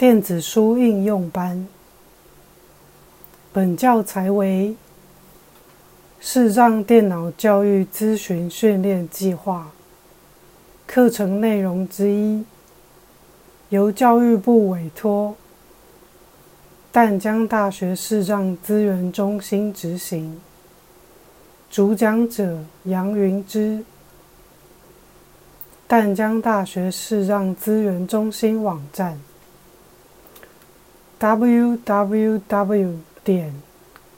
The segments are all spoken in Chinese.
电子书应用班。本教材为视障电脑教育咨询训练计划课程内容之一，由教育部委托淡江大学视障资源中心执行。主讲者杨云之。淡江大学视障资源中心网站：www 点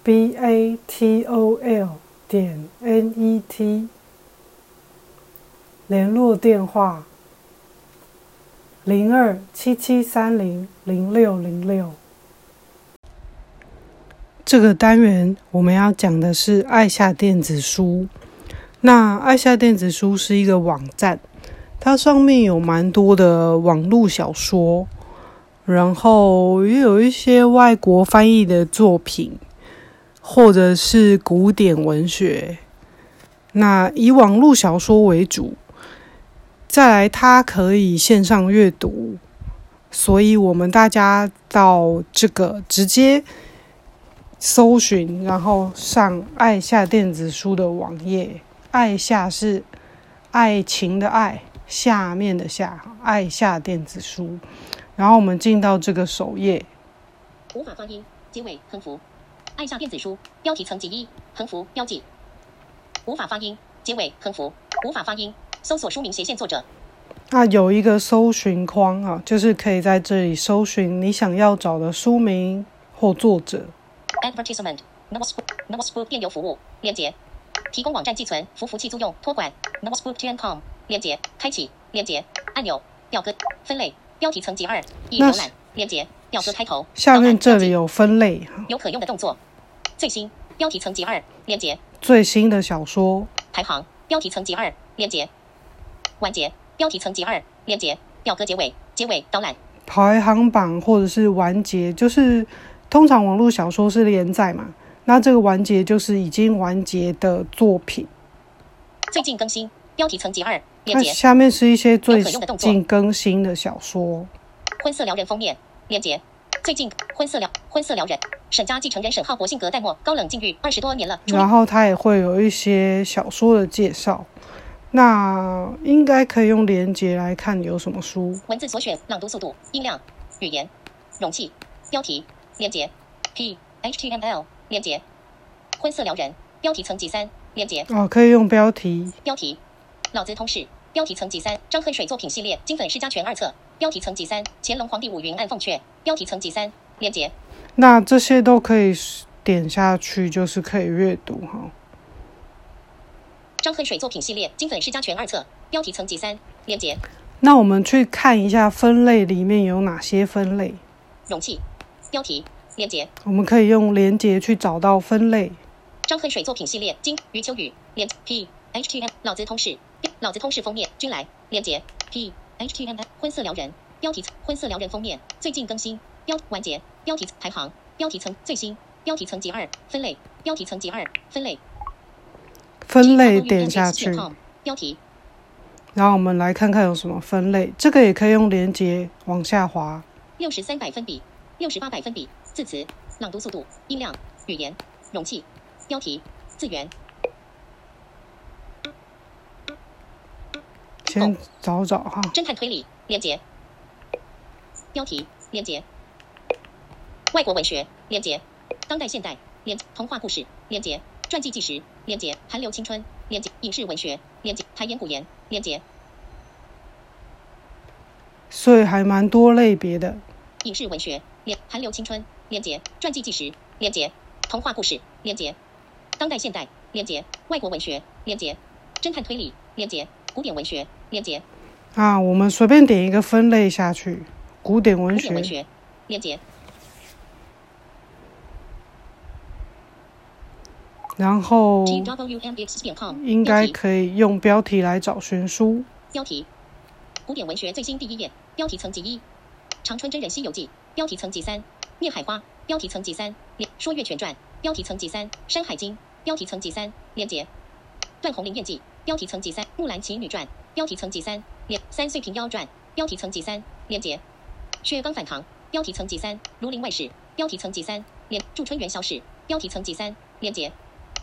batol 点 net。联络电话：零二七七三零零六零六。这个单元我们要讲的是爱夏电子书。那爱夏电子书是一个网站。它上面有蛮多的网络小说，然后也有一些外国翻译的作品，或者是古典文学。那以网络小说为主，再来它可以线上阅读，所以我们大家到这个直接搜寻，然后上爱夏电子书的网页。爱夏是爱情的爱。下面的下，爱下电子书，然后我们进到这个首页。无法发音，结尾横幅，按下电子书，标题层级一，横幅标记。无法发音，结尾横幅，无法发音，搜索书名斜线作者。那有一个搜寻框啊，就是可以在这里搜寻你想要找的书名或作者。Advertisement, Nosbook, Nosbook 电邮服务连接，提供网站寄存、服务器租用、托管。Nosbook.com。链接开启，连接按钮，表格分类，标题层级二，已浏览，连接表格开头，下面这里有分类，有可用的动作，最新标题层级二，连接。最新的小说。排行，标题层级二，连接。完结，标题层级二，连接。表格结尾，结尾导览。排行榜或者是完结，就是通常网络小说是连载嘛，那这个完结就是已经完结的作品，最近更新标题层级二。那下面是一些最近更新的小说。婚色撩人封面链接，最近婚色撩婚色撩人，沈家继承人沈浩博性格淡漠高冷禁欲二十多年了。然后他也会有一些小说的介绍，那应该可以用连接来看有什么书。文字所选朗读速度音量语言容器标题链接 p html 链接婚色撩人标题层级三链接哦，可以用标题标题。老子通史标题层级三，张恨水作品系列金粉世家全二册标题层级三，乾隆皇帝五云暗凤阙标题层级三，连结。那这些都可以点下去，就是可以阅读哈。张恨水作品系列金粉世家全二册标题层级三，连结。那我们去看一下分类里面有哪些分类。容器标题连接。我们可以用连接去找到分类。张恨水作品系列金余秋雨连 P H T M 老子通史。老子通识封面，君来连接 p h t m l 婚色撩人标题婚色撩人封面最近更新标完结标题排行标题层最新标题层级二分类标题层级二分类分类点下去标题，然后我们来看看有什么分类，这个也可以用连接往下滑。六十三百分比，六十八百分比，字词朗读速度音量语言容器标题字源。先找找哈。侦探推理连接，标题连接，外国文学连接，当代现代连童话故事连接，传记纪实连接，韩流青春连接，影视文学连接，台言古言连接。所以还蛮多类别的。影视文学连韩流青春连接，传记纪实连接，童话故事连接，当代现代连接，外国文学连接，侦探推理连接，古典文学。链接啊，我们随便点一个分类下去，古典文学。文学链接，然后应该可以用标题来找寻书。标题：古典文学最新第一页。标题层级一：长春真人西游记。标题层级三：孽海花。标题层级三：说岳全传。标题层级三：山海经。标题层级三：链接段红林传记。标题层级三：木兰奇女传。标题层级三连三岁平妖传标题层级三连接血刚反唐标题层级三，庐陵外史，标题层级三，连驻春元宵史，标题层级三，连结，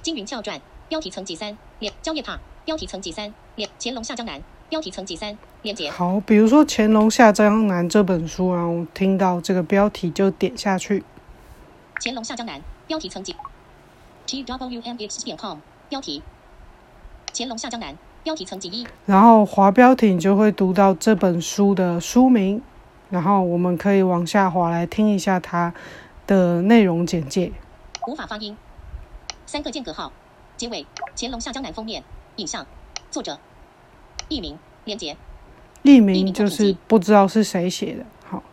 金云翘传，标题层级三，连蕉叶帕，标题层级三，连乾隆下江南，标题层级三，连结，好，比如说《乾隆下江南》这本书，然后听到这个标题就点下去。乾隆下江南，标题层级，t w m x 点 com，标题，乾隆下江南，标题层级一，然后滑标题，你就会读到这本书的书名，然后我们可以往下滑来听一下它的内容简介。无法发音，三个间隔号，结尾，乾隆下江南封面，影像，作者，译名，连结，译名就是不知道是谁写的。好，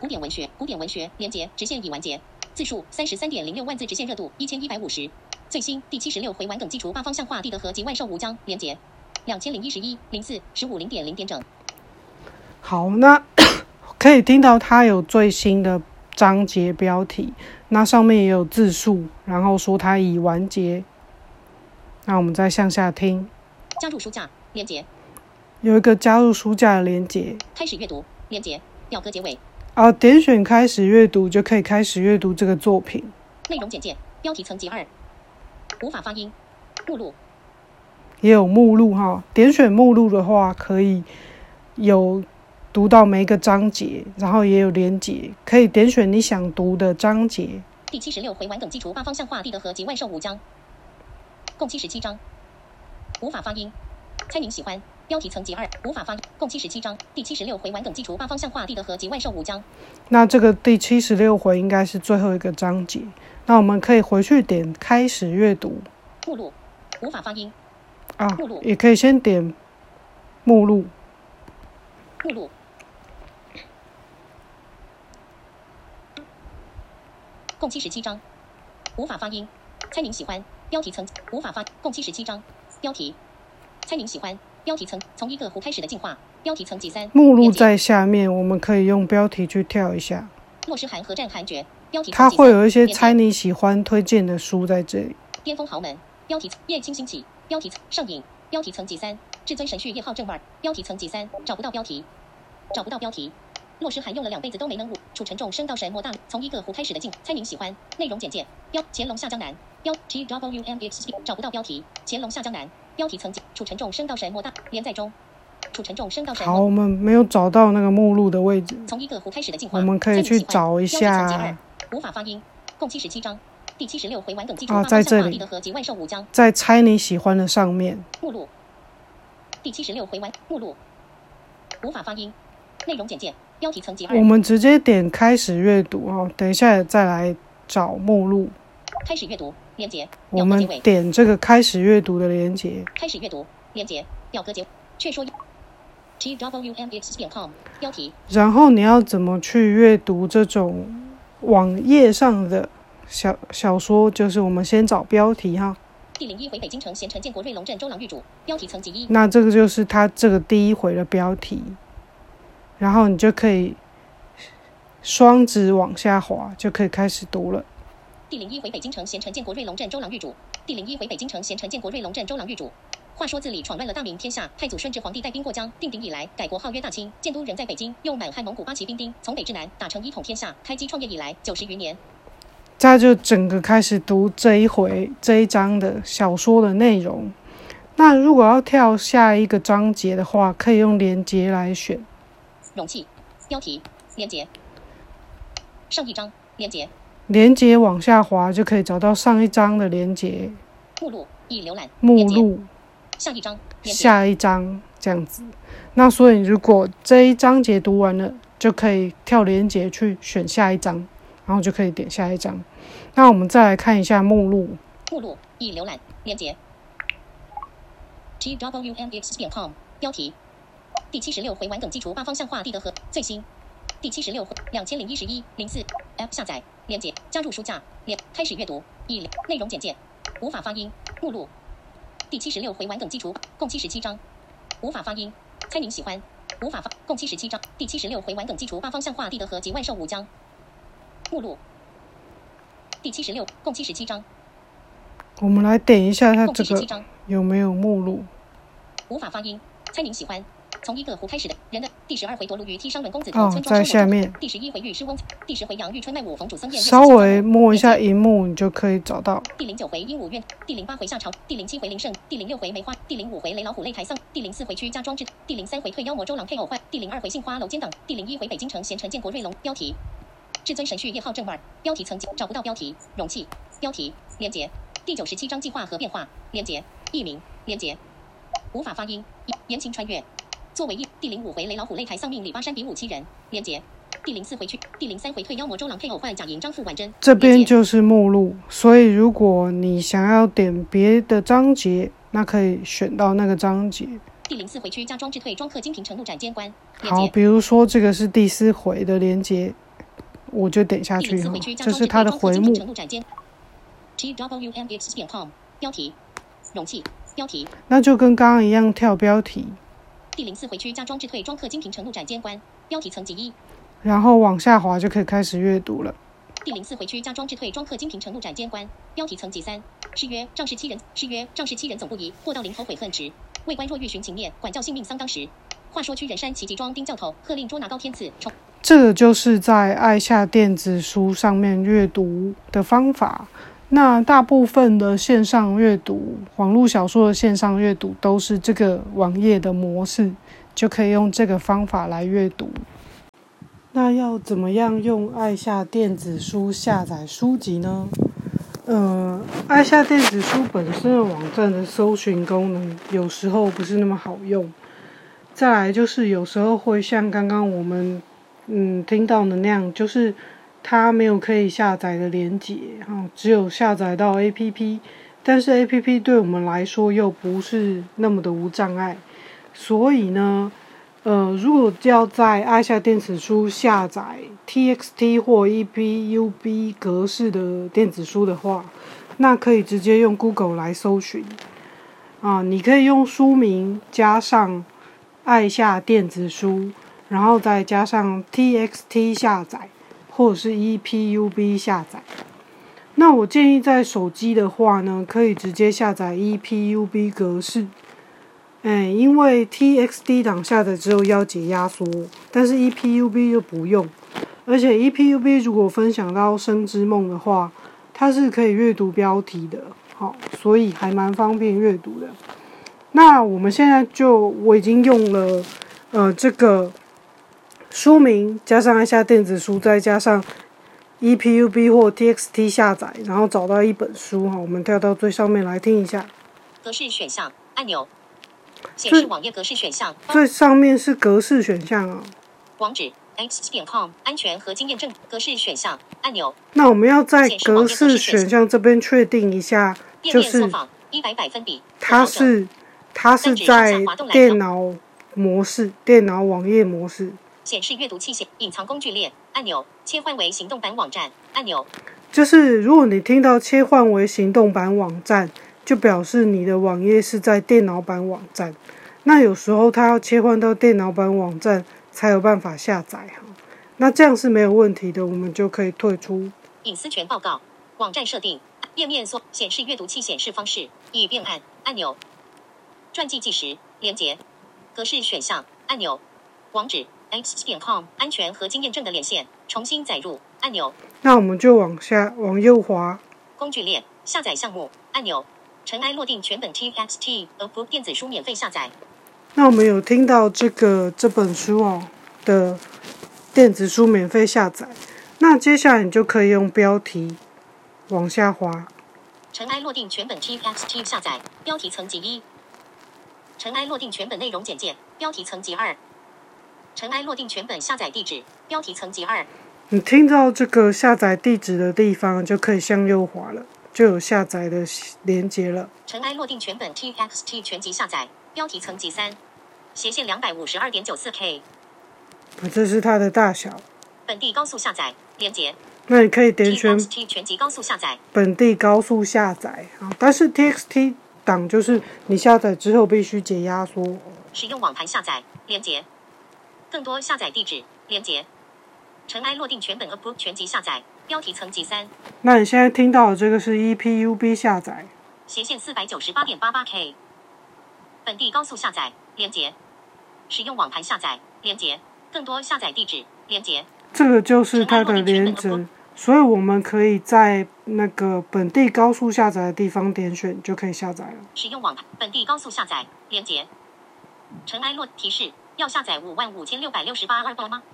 古典文学，古典文学，连结，直线已完结，字数三十三点零六万字，直线热度一千一百五十，最新第七十六回完梗基础八方向画地德和及万寿无疆，连结，两千零一十一零四十五零点零点整。好，那 可以听到它有最新的章节标题，那上面也有字数，然后说它已完结。那我们再向下听，加入书架，连接，有一个加入书架的连接，开始阅读，连接，表格结尾，啊，点选开始阅读就可以开始阅读这个作品。内容简介，标题层级二，无法发音，目录，也有目录哈，点选目录的话，可以有读到每一个章节，然后也有连结，可以点选你想读的章节。第七十六回完梗基础八方向画地德和及万寿无疆，共七十七章，无法发音，猜您喜欢。标题层级二，无法发音，共七十七章，第七十六回完梗基础八方向画地德和及万寿无疆，那这个第七十六回应该是最后一个章节，那我们可以回去点开始阅读。目录，无法发音，啊也可以先点目录。目录，共七十七章，无法发音，猜您喜欢。标题层。无法发，共七十七章，标题，猜您喜欢。标题层。从一个湖开始的进化，标题层。级三，目录在下面，我们可以用标题去跳一下，洛诗函合战韩决，标题层。它会有一些猜你喜欢推荐的书在这里。巅峰豪门，标题叶青兴起，标题上瘾，标题层级三，至尊神序叶浩正味，标题层级三，找不到标题，找不到标题。洛诗涵用了两辈子都没能悟，楚沉重升到神魔大，从一个湖开始的进，猜您喜欢。内容简介，标乾隆下江南，标 T W M X P 找不到标题，乾隆下江南，标题层级，楚沉重升到神魔大，连载中，楚沉重升到神好，我们没有找到那个目录的位置，从一个湖开始的进化，我们可以去找一下，无法发音，共七十七章，第七十六回完等基础啊八在这里。方向画地德和及万寿无疆。在猜你喜欢的上面。目录，第七十六回完目录，无法发音。内容简介，标题层级二。我，们直接点开始阅读哦，等一下再来找目录。开始阅读，连接，我们点这个开始阅读的连接，开始阅读，连接，表格结，却说 t w m x 点 com 标题，然后你要怎么去阅读这种网页上的小小说？就是我们先找标题哈，第零一回北京城咸城建国瑞龙镇周郎御主，标题层级一，那这个就是他这个第一回的标题，然后你就可以双指往下滑，就可以开始读了。第零一回北京城咸城建国瑞龙镇周郎御主，第零一回北京城咸城建国瑞龙镇周郎御主。话说自李闯乱了大明天下，太祖顺治皇帝带兵过江，定鼎以来，改国号曰大清，建都人在北京，用满汉蒙古八旗兵丁从北至南打成一统天下，开基创业以来九十余年。这就整个开始读这一回这一章的小说的内容。那如果要跳下一个章节的话，可以用连接来选。容器，标题，连接，上一章，连接，连接往下滑就可以找到上一章的连接目录，已浏览，目，录，下一章，下一章这样子。那所以如果这一章节读完了，就可以跳连接去选下一章，然后就可以点下一章。那我们再来看一下目录，目录，已浏览，连接，t w m x 点 com 标题，第七十六回完梗基础八方向画地德和最新，第七十六回两千零一十一零四 app 下载，连接，加入书架，连开始阅读，已内容简介，无法发音，目录，第七十六回完梗基础共七十七章，无法发音，猜您喜欢，无法发共七十七章，第七十六回完梗基础八方向画地德和及万寿无疆，目录，第七十六共七十七章，我们来点一下它共这个。有没有目录。无法发音，猜您喜欢。从一个湖开始的人的第十二回夺鲈鱼踢伤文公子哦头村庄在下面第十一回御诗翁，第十回杨玉春卖武冯主僧宴，稍微摸一下荧幕，你就可以找到。第零九回鹦鹉院，第零八回夏朝，第零七回林胜，第零六回梅花，第零五回雷老虎擂台丧，第零四回屈家庄志，第零三回退妖魔周郎配偶坏，第零二回杏花楼奸党，第零一回北京城贤臣建国瑞龙。标题：至尊神序叶号正二。标题层级找不到标题，容器。标题连接。第九十七章计划和变化连接。译名连接。无法发音。言情穿越。作为一第零五回雷老虎擂台丧命李巴山比武七人连接。第零四回去，第零三回退妖魔周郎配偶换贾银张富婉贞。这边就是目录，所以如果你想要点别的章节，那可以选到那个章节。第零四回区加庄智退庄客金平城路斩监官连好，比如说这个是第四回的连接，我就点下去这是它的回目标题容器标题那就跟刚刚一样跳标题，第零四回区加装置退庄客金平城路斩监官标题层级一。然后往下滑就可以开始阅读了。第零四回区加装置退庄客金平城路斩监官标题层级三。誓约仗势欺人，誓约仗势欺人总不宜，祸到临头悔恨迟。为官若欲寻情面，管教性命丧当时。话说屈人山齐集庄丁教头，喝令捉拿高天赐，冲这个就是在爱夏电子书上面阅读的方法。那大部分的线上阅读，网络小说的线上阅读都是这个网页的模式，就可以用这个方法来阅读。那要怎么样用爱夏电子书下载书籍呢？呃，爱夏电子书本身的网站的搜寻功能有时候不是那么好用。再来就是有时候会像刚刚我们嗯听到的那样，就是它没有可以下载的连接哈，只有下载到 APP，但是 APP 对我们来说又不是那么的无障碍，所以呢，呃，如果要在爱夏电子书下载 TXT 或 EPUB 格式的电子书的话，那可以直接用 Google 来搜寻。啊，你可以用书名加上爱夏电子书，然后再加上 TXT 下载或者是 EPUB 下载。那我建议在手机的话呢，可以直接下载 EPUB 格式。哎，因为 TXT 档下载之后要解压缩，但是 EPUB 就不用。而且 EPUB 如果分享到《生之梦》的话，它是可以阅读标题的，好，所以还蛮方便阅读的。那我们现在就我已经用了呃这个书名加上一下电子书，再加上 EPUB 或 TXT 下载，然后找到一本书哈，我们跳到最上面来听一下。格式选项按钮，显示网页格式选项。最上面是格式选项啊，网址 x 点 com 安全和经验证。格式选项按钮，那我们要在格式选项。这边确定一下，页就是一百百分比，它是它是在电脑模式、电脑网页模式。显示阅读器显隐藏工具列按钮，切换为行动版网站按钮，就是如果你听到切换为行动版网站，就表示你的网页是在电脑版网站。那有时候它要切换到电脑版网站才有办法下载哈。那这样是没有问题的，我们就可以退出。隐私权报告网站设定页面所显示阅读器显示方式已变按按钮，传记计时连接格式选项按钮，网址 x 点 com 安全和经验证的连线重新载入按钮，那我们就往下往右滑，工具列下载项目按钮，尘埃落定全本 TXT Approved 电子书免费下载。那我们有听到这个这本书哦的电子书免费下载。那接下来你就可以用标题往下滑，尘埃落定全本 TXT 下载，标题层级一。尘埃落定全本内容简介，标题层级二。尘埃落定全本下载地址，标题层级二。你听到这个下载地址的地方，就可以向右滑了，就有下载的连接了。尘埃落定全本 TXT 全集下载，标题层级三。斜线两百五十二点九四 K，啊，这是它的大小。本地高速下载，连接那你可以点选 TXT 全集高速下载，本地高速下载啊，但是 TXT 档就是你下载之后必须解压缩。使用网盘下载，连接更多下载地址，连接尘埃落定全本 Approved 全集下载，标题层级三。那你现在听到的这个是 EPUB 下载，斜线四百九十八点八八 K，本地高速下载，连接使用网盘下载连接，更多下载地址连接。这个就是它的连接，所以我们可以在那个本地高速下载的地方点选就可以下载了。使用网盘本地高速下载连接。尘埃落提示：要下载五万五千六百六十八二波吗？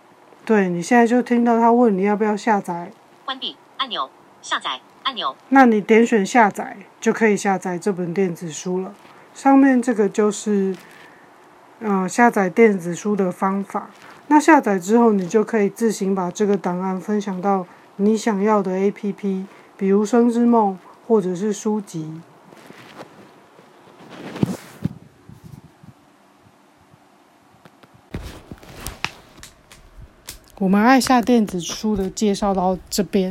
对，你现在就听到他问你要不要下载。关闭按钮，下载按钮。那你点选下载就可以下载这本电子书了。上面这个就是，呃，下载电子书的方法。那下载之后，你就可以自行把这个档案分享到你想要的 APP，比如《生之梦》或者是书籍。我们爱下电子书的介绍到这边。